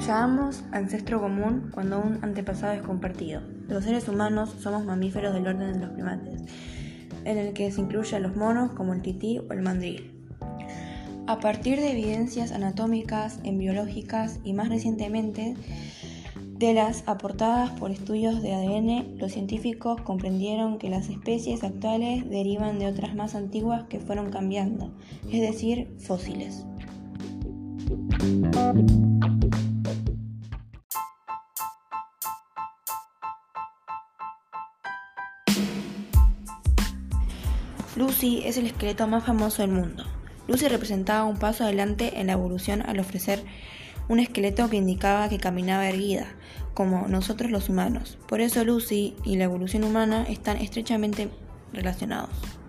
llamamos ancestro común cuando un antepasado es compartido. Los seres humanos somos mamíferos del orden de los primates, en el que se incluye a los monos como el tití o el mandril. A partir de evidencias anatómicas, embriológicas y más recientemente de las aportadas por estudios de ADN, los científicos comprendieron que las especies actuales derivan de otras más antiguas que fueron cambiando, es decir, fósiles. Lucy es el esqueleto más famoso del mundo. Lucy representaba un paso adelante en la evolución al ofrecer un esqueleto que indicaba que caminaba erguida, como nosotros los humanos. Por eso Lucy y la evolución humana están estrechamente relacionados.